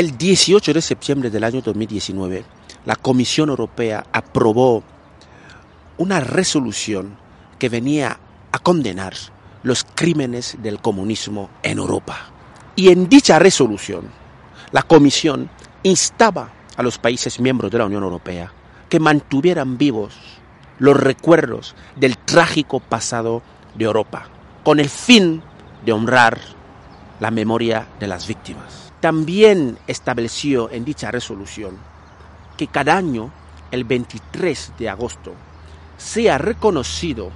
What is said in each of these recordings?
El 18 de septiembre del año 2019, la Comisión Europea aprobó una resolución que venía a condenar los crímenes del comunismo en Europa. Y en dicha resolución, la Comisión instaba a los países miembros de la Unión Europea que mantuvieran vivos los recuerdos del trágico pasado de Europa, con el fin de honrar la memoria de las víctimas. También estableció en dicha resolución que cada año, el 23 de agosto, sea reconocido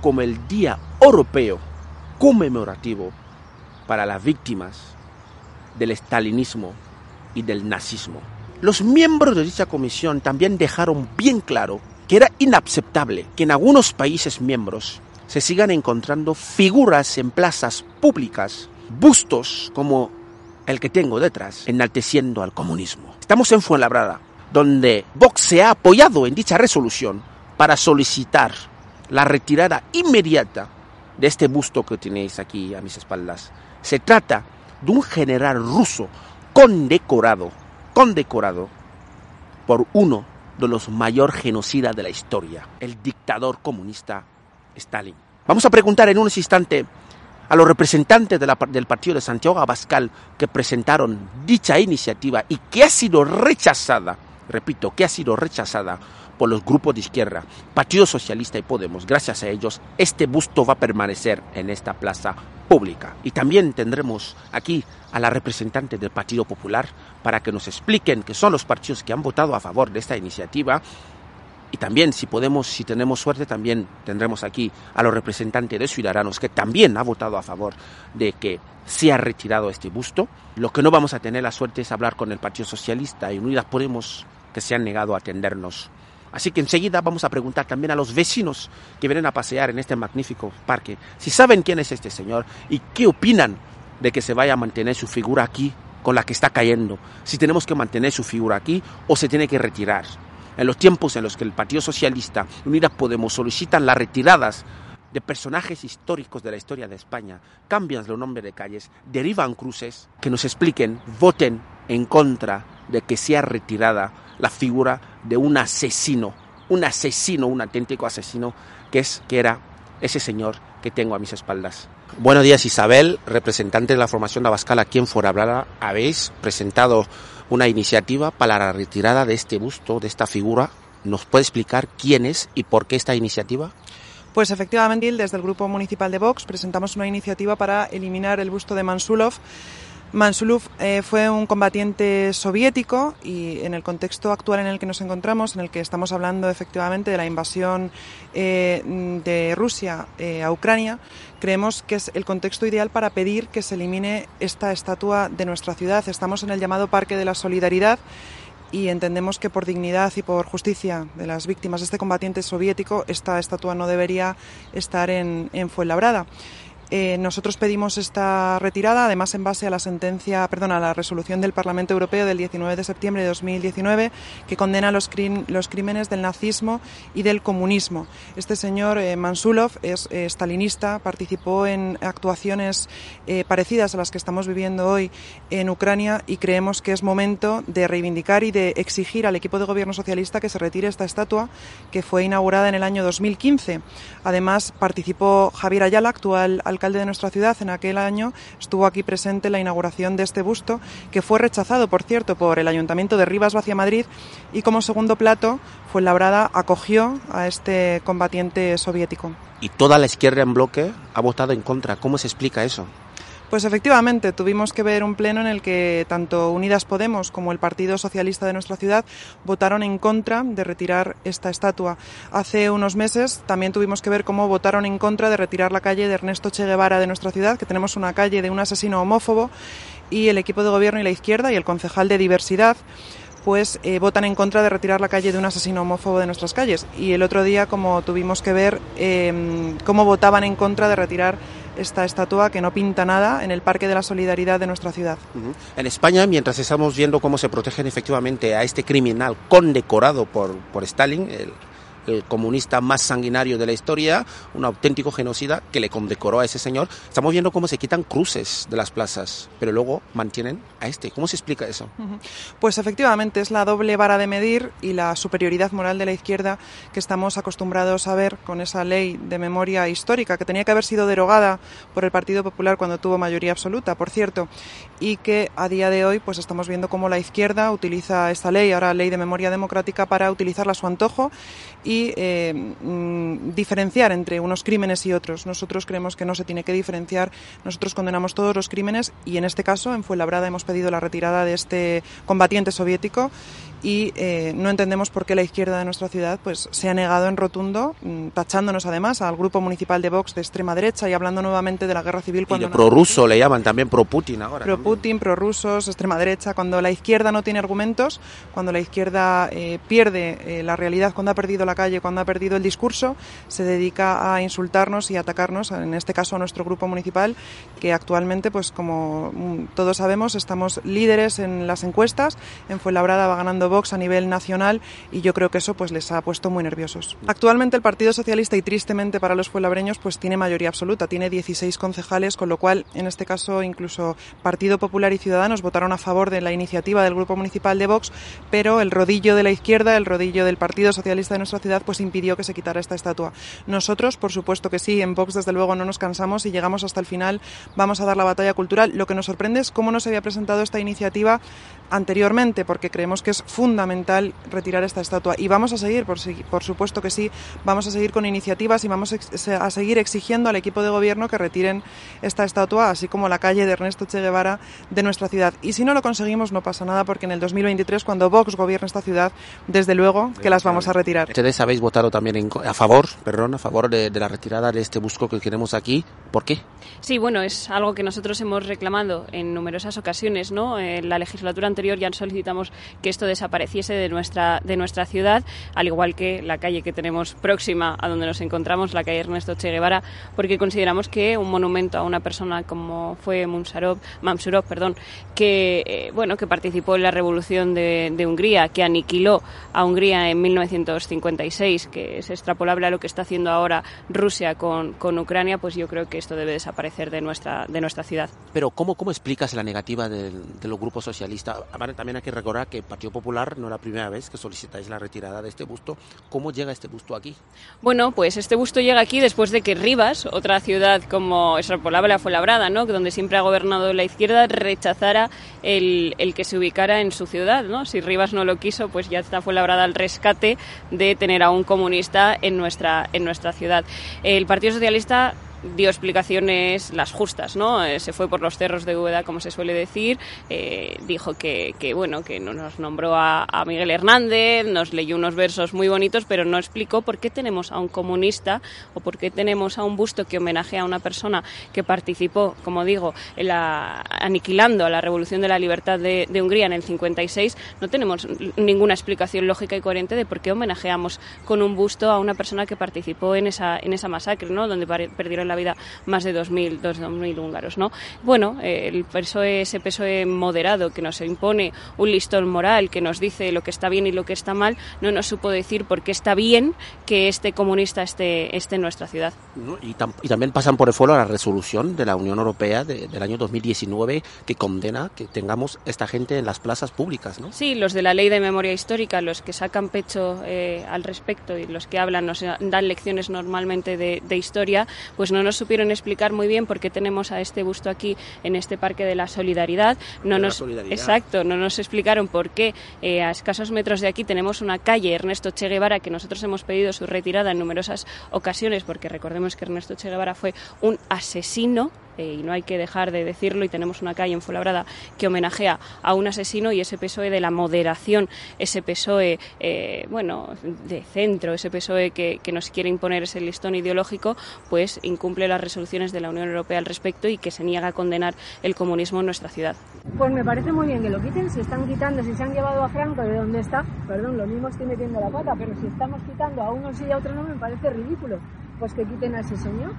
como el Día Europeo conmemorativo para las víctimas del estalinismo y del nazismo. Los miembros de dicha comisión también dejaron bien claro que era inaceptable que en algunos países miembros se sigan encontrando figuras en plazas públicas, bustos como el que tengo detrás, enalteciendo al comunismo. Estamos en Fuenlabrada, donde Vox se ha apoyado en dicha resolución para solicitar la retirada inmediata de este busto que tenéis aquí a mis espaldas. Se trata de un general ruso condecorado, condecorado por uno de los mayor genocidas de la historia, el dictador comunista Stalin. Vamos a preguntar en un instante a los representantes del partido de Santiago Abascal que presentaron dicha iniciativa y que ha sido rechazada, repito, que ha sido rechazada por los grupos de izquierda, Partido Socialista y Podemos. Gracias a ellos, este busto va a permanecer en esta plaza pública. Y también tendremos aquí a la representante del Partido Popular para que nos expliquen que son los partidos que han votado a favor de esta iniciativa y también, si podemos, si tenemos suerte, también tendremos aquí a los representantes de Ciudadanos, que también ha votado a favor de que sea retirado este busto. Lo que no vamos a tener la suerte es hablar con el Partido Socialista y Unidas Podemos, que se han negado a atendernos. Así que enseguida vamos a preguntar también a los vecinos que vienen a pasear en este magnífico parque si saben quién es este señor y qué opinan de que se vaya a mantener su figura aquí con la que está cayendo. Si tenemos que mantener su figura aquí o se tiene que retirar en los tiempos en los que el Partido Socialista Unidas Podemos solicitan las retiradas de personajes históricos de la historia de España, cambian los nombres de calles, derivan cruces, que nos expliquen, voten en contra de que sea retirada la figura de un asesino un asesino, un auténtico asesino, que, es, que era ese señor que tengo a mis espaldas. Buenos días Isabel, representante de la formación Abascal aquí en Fuenlabrada. Habéis presentado una iniciativa para la retirada de este busto, de esta figura. ¿Nos puede explicar quién es y por qué esta iniciativa? Pues efectivamente, desde el Grupo Municipal de Vox presentamos una iniciativa para eliminar el busto de Mansulov Mansulov eh, fue un combatiente soviético y en el contexto actual en el que nos encontramos, en el que estamos hablando efectivamente de la invasión eh, de Rusia eh, a Ucrania, creemos que es el contexto ideal para pedir que se elimine esta estatua de nuestra ciudad. Estamos en el llamado Parque de la Solidaridad y entendemos que por dignidad y por justicia de las víctimas de este combatiente soviético, esta estatua no debería estar en, en Fuenlabrada. Eh, nosotros pedimos esta retirada, además en base a la sentencia, perdón, a la resolución del Parlamento Europeo del 19 de septiembre de 2019 que condena los, los crímenes del nazismo y del comunismo. Este señor eh, Mansulov es eh, stalinista, participó en actuaciones parecidas a las que estamos viviendo hoy en Ucrania y creemos que es momento de reivindicar y de exigir al equipo de gobierno socialista que se retire esta estatua que fue inaugurada en el año 2015. Además participó Javier Ayala, actual alcalde alcalde de nuestra ciudad en aquel año estuvo aquí presente la inauguración de este busto, que fue rechazado, por cierto, por el Ayuntamiento de Rivas Vacia Madrid y como segundo plato, Fuenlabrada acogió a este combatiente soviético. Y toda la izquierda en bloque ha votado en contra. ¿Cómo se explica eso? Pues efectivamente, tuvimos que ver un pleno en el que tanto Unidas Podemos como el Partido Socialista de nuestra ciudad votaron en contra de retirar esta estatua. Hace unos meses también tuvimos que ver cómo votaron en contra de retirar la calle de Ernesto Che Guevara de nuestra ciudad, que tenemos una calle de un asesino homófobo, y el equipo de gobierno y la izquierda y el concejal de diversidad pues eh, votan en contra de retirar la calle de un asesino homófobo de nuestras calles. Y el otro día, como tuvimos que ver, eh, cómo votaban en contra de retirar esta estatua que no pinta nada en el Parque de la Solidaridad de nuestra ciudad. En España, mientras estamos viendo cómo se protegen efectivamente a este criminal condecorado por, por Stalin, el el comunista más sanguinario de la historia, un auténtico genocida que le condecoró a ese señor. Estamos viendo cómo se quitan cruces de las plazas, pero luego mantienen a este. ¿Cómo se explica eso? Pues efectivamente es la doble vara de medir y la superioridad moral de la izquierda que estamos acostumbrados a ver con esa ley de memoria histórica que tenía que haber sido derogada por el Partido Popular cuando tuvo mayoría absoluta, por cierto, y que a día de hoy pues estamos viendo cómo la izquierda utiliza esta ley, ahora ley de memoria democrática, para utilizarla a su antojo y eh, mm, diferenciar entre unos crímenes y otros. Nosotros creemos que no se tiene que diferenciar. Nosotros condenamos todos los crímenes y en este caso, en Fuenlabrada, hemos pedido la retirada de este combatiente soviético y eh, no entendemos por qué la izquierda de nuestra ciudad pues se ha negado en rotundo, mm, tachándonos además al grupo municipal de Vox de extrema derecha y hablando nuevamente de la guerra civil. Cuando y de prorruso le llaman también pro-Putin ahora. Pro-Putin, prorrusos, extrema derecha. Cuando la izquierda no tiene argumentos, cuando la izquierda eh, pierde eh, la realidad, cuando ha perdido la calle, cuando ha perdido el discurso, se dedica a insultarnos y atacarnos, en este caso a nuestro grupo municipal, que actualmente, pues como mm, todos sabemos, estamos líderes en las encuestas. En Fuenlabrada va ganando Vox a nivel nacional y yo creo que eso pues les ha puesto muy nerviosos. Actualmente el Partido Socialista y tristemente para los fuenlabreños pues tiene mayoría absoluta, tiene 16 concejales, con lo cual en este caso incluso Partido Popular y Ciudadanos votaron a favor de la iniciativa del Grupo Municipal de Vox, pero el rodillo de la izquierda, el rodillo del Partido Socialista de nuestra ciudad pues impidió que se quitara esta estatua. Nosotros, por supuesto que sí, en Vox desde luego no nos cansamos y llegamos hasta el final, vamos a dar la batalla cultural. Lo que nos sorprende es cómo no se había presentado esta iniciativa anteriormente, porque creemos que es fundamental retirar esta estatua. Y vamos a seguir, por, por supuesto que sí, vamos a seguir con iniciativas y vamos a seguir exigiendo al equipo de gobierno que retiren esta estatua, así como la calle de Ernesto Che Guevara de nuestra ciudad. Y si no lo conseguimos, no pasa nada, porque en el 2023, cuando Vox gobierne esta ciudad, desde luego que las vamos a retirar. Ustedes habéis votado también a favor, perdón, a favor de, de la retirada de este busco que queremos aquí. ¿Por qué? Sí, bueno, es algo que nosotros hemos reclamado en numerosas ocasiones, ¿no? En la legislatura anterior ya solicitamos que esto desapareciese de nuestra, de nuestra ciudad, al igual que la calle que tenemos próxima a donde nos encontramos, la calle Ernesto Che Guevara, porque consideramos que un monumento a una persona como fue Mamsurov, perdón, que, eh, bueno, que participó en la revolución de, de Hungría, que aniquiló a Hungría en 1956, que es extrapolable a lo que está haciendo ahora Rusia con, con Ucrania, pues yo creo que esto debe desaparecer de nuestra, de nuestra ciudad. Pero ¿cómo, cómo explicas la negativa de, de los grupos socialistas? también hay que recordar que el Partido Popular No la primera vez que solicitáis la retirada de este busto. ¿Cómo llega este busto aquí? Bueno, pues este busto llega aquí después de que Rivas, otra ciudad como Extrapolable fue labrada, ¿no? donde siempre ha gobernado la izquierda, rechazara el, el, que se ubicara en su ciudad. ¿no? Si Rivas no lo quiso, pues ya está fue labrada el rescate de tener a un comunista en nuestra, en nuestra ciudad. El Partido Socialista dio explicaciones las justas, ¿no? Eh, se fue por los cerros de Úbeda, como se suele decir, eh, dijo que, que, bueno, que nos nombró a, Miguel Hernández, nos leyó unos versos muy bonitos, pero no explicó por qué tenemos a un comunista o por qué tenemos a un busto que homenajea a una persona que participó, como digo, en la, aniquilando a la Revolución de la Libertad de, de Hungría en el 56. No tenemos ninguna explicación lógica y coherente de por qué homenajeamos con un busto a una persona que participó en esa, en esa masacre, ¿no? Donde perdieron la vida más de 2.000, 2.000 húngaros. ¿no? Bueno, el PSOE, ese PSOE moderado que nos impone un listón moral, que nos dice lo que está bien y lo que está mal, no nos supo decir por qué está bien que este comunista esté, esté en nuestra ciudad. Y, tam y, también pasan por el foro la resolución de la Unión Europea de, del año 2019 que condena que tengamos esta gente en las plazas públicas, ¿no? Sí, los de la Ley de Memoria Histórica, los que sacan pecho eh, al respecto y los que hablan, nos dan lecciones normalmente de, de historia, pues no nos supieron explicar muy bien por qué tenemos a este busto aquí en este Parque de la Solidaridad. No de nos, solidaridad. Exacto, no nos explicaron por qué eh, a escasos metros de aquí tenemos una calle Ernesto Che Guevara que nosotros hemos pedido su retirada en numerosas ocasiones porque recordemos que Ernesto Che Guevara fue un asesino eh, y no hay que dejar de decirlo y tenemos una calle en Fuenlabrada que homenajea a un asesino y ese PSOE de la moderación, ese PSOE eh, bueno, de centro, ese PSOE que, que, nos quiere imponer ese listón ideológico, pues incumple las resoluciones de la Unión Europea al respecto y que se niega a condenar el comunismo en nuestra ciudad. Pues me parece muy bien que lo quiten, si están quitando, si se han llevado a Franco de dónde está, perdón, lo mismo estoy metiendo la pata, pero si estamos quitando a unos y a otros no me parece ridículo, pues que quiten a ese señor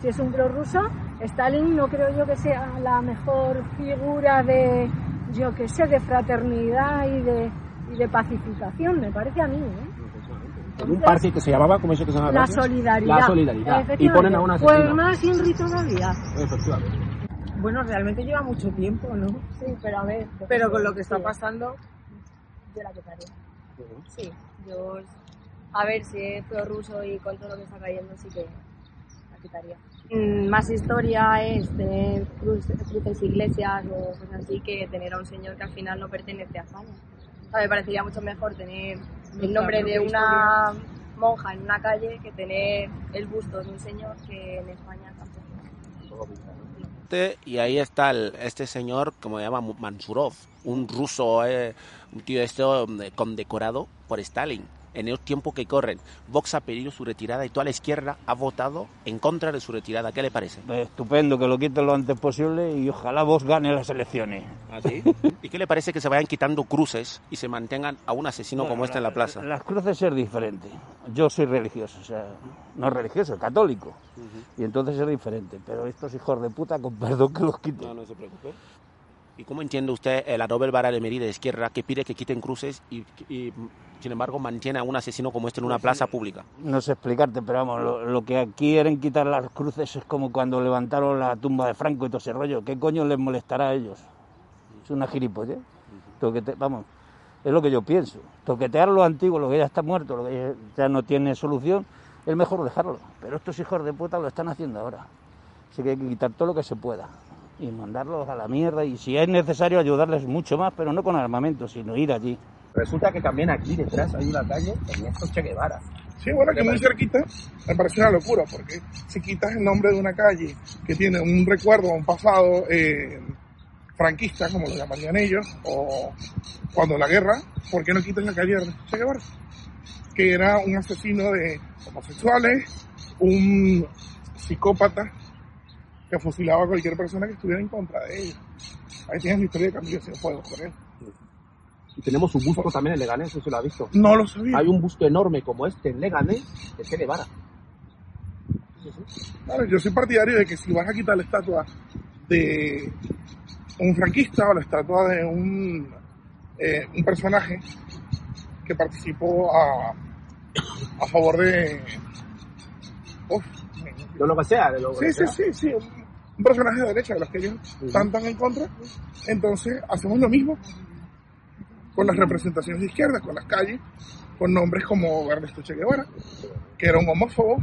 si es un prorruso, Stalin no creo yo que sea la mejor figura de, yo que sé, de fraternidad y de, y de pacificación, me parece a mí. ¿eh? En un parque que se llamaba, ¿cómo es que se llamaba? La solidaridad. La solidaridad. Y ponen a una asesina. Pues más Inri todavía. Efectivamente. Bueno, realmente lleva mucho tiempo, ¿no? Sí, pero a ver. Pero con lo que está pasando... Yo la quitaría. Sí, yo... A ver, si es ruso y con todo lo que está cayendo, sí que la quitaría más historia es tener cruces, cruces iglesias o cosas así que tener a un señor que al final no pertenece a España. O sea, me parecería mucho mejor tener el nombre de una monja en una calle que tener el busto de un señor que en España tampoco. Y ahí está el, este señor, como se llama Mansurov, un ruso, eh, un tío esto condecorado por Stalin en el tiempo que corren. Vox ha pedido su retirada y toda la izquierda ha votado en contra de su retirada. ¿Qué le parece? Estupendo, que lo quiten lo antes posible y ojalá Vox gane las elecciones. ¿Ah, sí? ¿Y qué le parece que se vayan quitando cruces y se mantengan a un asesino bueno, como este en la plaza? Las cruces es diferente. Yo soy religioso, o sea, no religioso, católico. Uh -huh. Y entonces es diferente. Pero estos hijos de puta, con perdón que los quiten. No, no se preocupe. ¿Y cómo entiende usted la Nobel Vara de Merida de izquierda que pide que quiten cruces y, y, sin embargo mantiene a un asesino como este en una plaza pública? No sé explicarte, pero vamos, lo, lo, que quieren quitar las cruces es como cuando levantaron la tumba de Franco y todo ese rollo. ¿Qué coño les molestará a ellos? Es una gilipollez. Toquete, vamos, es lo que yo pienso. Toquetear lo antiguo, lo que ya está muerto, lo que ya no tiene solución, es mejor dejarlo. Pero estos hijos de puta lo están haciendo ahora. Así que hay que quitar todo lo que se pueda y mandarlos a la mierda y si es necesario ayudarles mucho más, pero no con armamento, sino ir allí. Resulta que también aquí detrás hay una calle Ernesto Che Guevara. Sí, bueno, que muy cerquita me parece una locura, porque si quitas el nombre de una calle que tiene un recuerdo, un pasado eh, franquista, como lo llamarían ellos, o cuando la guerra, ¿por qué no quitas la calle Ernesto Che Guevara? Que era un asesino de homosexuales, un psicópata que fusilaba a cualquier persona que estuviera en contra de ellos. Ahí tienes la historia de Camilo Cienfuegos con él. Y tenemos un busto también en Leganés, eso se lo ha visto. No lo sabía. Hay un busto enorme como este en Leganés de Che Guevara. Claro, yo soy partidario de que si vas a quitar la estatua de un franquista o la estatua de un, eh, un personaje que participó a, a favor de... Uf, de lo que sea, de lo sí, que sí, sea. sí, sí, un personaje de derecha de los que ellos están tan en contra, entonces hacemos lo mismo. con las representaciones de izquierda, con las calles, con nombres como Ernesto Che Guevara, que era un homófobo,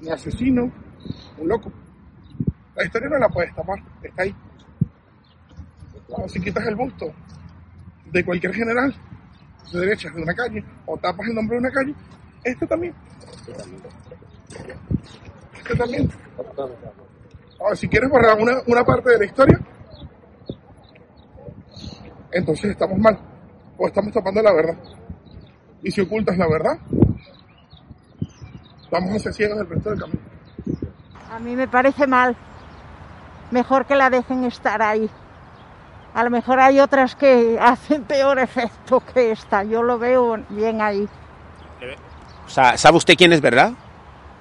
un asesino, un loco. La historia no la puedes tapar, está ahí. si quitas el busto de cualquier general de derecha de una calle o tapas el nombre de una calle, este también. También. Ahora, si quieres borrar una, una parte de la historia, entonces estamos mal. O estamos tapando la verdad. Y si ocultas la verdad, vamos a ser ciegos del resto del camino. A mí me parece mal. Mejor que la dejen estar ahí. A lo mejor hay otras que hacen peor efecto que esta. Yo lo veo bien ahí. O sea, ¿sabe usted quién es, verdad?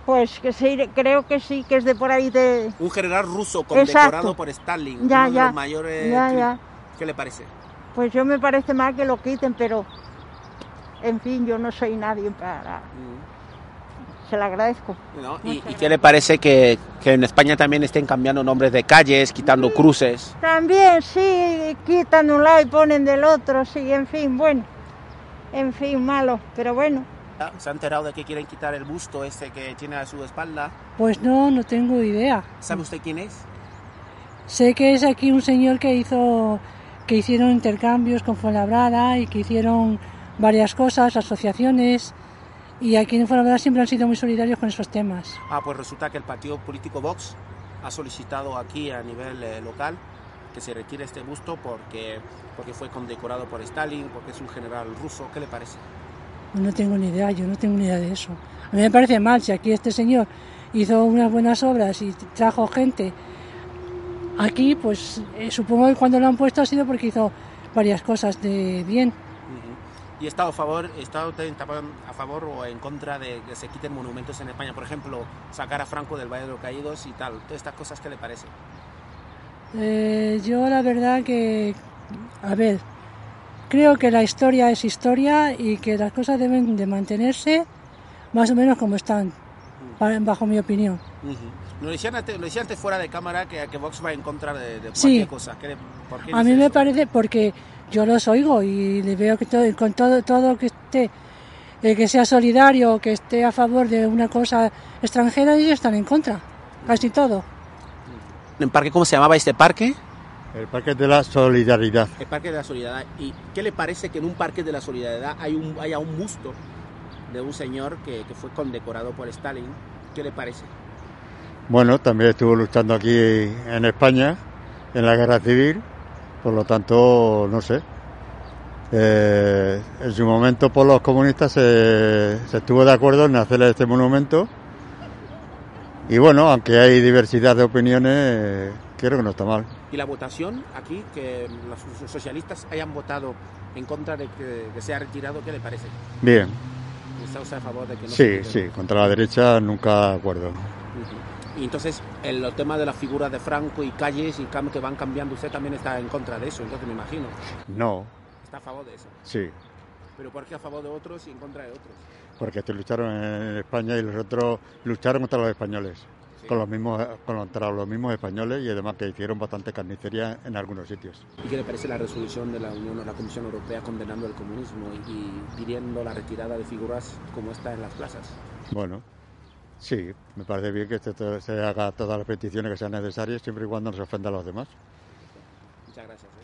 Pues que sí, creo que sí, que es de por ahí de... Un general ruso condecorado por Stalin, ya, uno ya, de los mayores... ya, ya. ¿Qué le parece? Pues yo me parece mal que lo quiten, pero... En fin, yo no soy nadie para... Se lo agradezco. ¿No? ¿Y, y qué le parece que, que en España también estén cambiando nombres de calles, quitando cruces? También, sí, quitan un lado y ponen del otro, sí, en fin, bueno. En fin, malo, pero bueno. ¿Se ha enterado de que quieren quitar el busto ese que tiene a su espalda? Pues no, no tengo idea. ¿Sabe usted quién es? Sé que es aquí un señor que hizo, que hicieron intercambios con Fuenlabrada y que hicieron varias cosas, asociaciones, y aquí en Fuenlabrada siempre han sido muy solidarios con esos temas. Ah, pues resulta que el partido político Vox ha solicitado aquí a nivel eh, local que se retire este busto porque, porque fue condecorado por Stalin, porque es un general ruso. ¿Qué le parece? No tengo ni idea, yo no tengo ni idea de eso. A mí me parece mal, si aquí este señor hizo unas buenas obras y trajo gente aquí, pues eh, supongo que cuando lo han puesto ha sido porque hizo varias cosas de bien. ¿Y está a favor, está usted a favor o en contra de que se quiten monumentos en España? Por ejemplo, sacar a Franco del Valle de los Caídos y tal. Todas estas cosas, ¿qué le parece? Eh, yo la verdad que, a ver, creo que la historia es historia y que las cosas deben de mantenerse más o menos como están, bajo mi opinión. Lo decían antes, lo antes fuera de cámara que, que Vox va en contra de, de Sí. cualquier cosa. ¿Qué por qué A mí me eso? parece porque yo los oigo y le veo que todo, con todo, todo que esté, eh, que sea solidario, que esté a favor de una cosa extranjera, ellos están en contra, casi todo. ¿En parque cómo se llamaba este parque? El Parque de la Solidaridad. El Parque de la Solidaridad. ¿Y qué le parece que en un Parque de la Solidaridad hay un, haya un busto de un señor que, que fue condecorado por Stalin? ¿Qué le parece? Bueno, también estuvo luchando aquí en España, en la guerra civil, por lo tanto, no sé. Eh, en su momento, por los comunistas se, se estuvo de acuerdo en hacerle este monumento. Y bueno, aunque hay diversidad de opiniones, creo que no está mal. Y la votación aquí, que los socialistas hayan votado en contra de que, que sea retirado, ¿qué le parece? Bien, ¿Está usted a favor de que no se sí, quite? sí, contra la derecha nunca acuerdo. Y entonces, el tema de la figura de Franco y calles y cam- que van cambiando, usted también está en contra de eso, entonces me imagino. No, Está a favor de eso. sí, Pero ¿por qué a favor de otros y en contra de otros? porque estos lucharon en España y los otros lucharon contra los españoles, con los mismos, contra los mismos españoles y además que hicieron bastante carnicería en algunos sitios. ¿Y qué le parece la resolución de la Unión o la Comisión Europea condenando el comunismo y, y pidiendo la retirada de figuras como esta en las plazas? Bueno, sí, me parece bien que este- se haga todas las peticiones que sean necesarias siempre y cuando no se ofenda a los demás. Muchas gracias. ¿eh?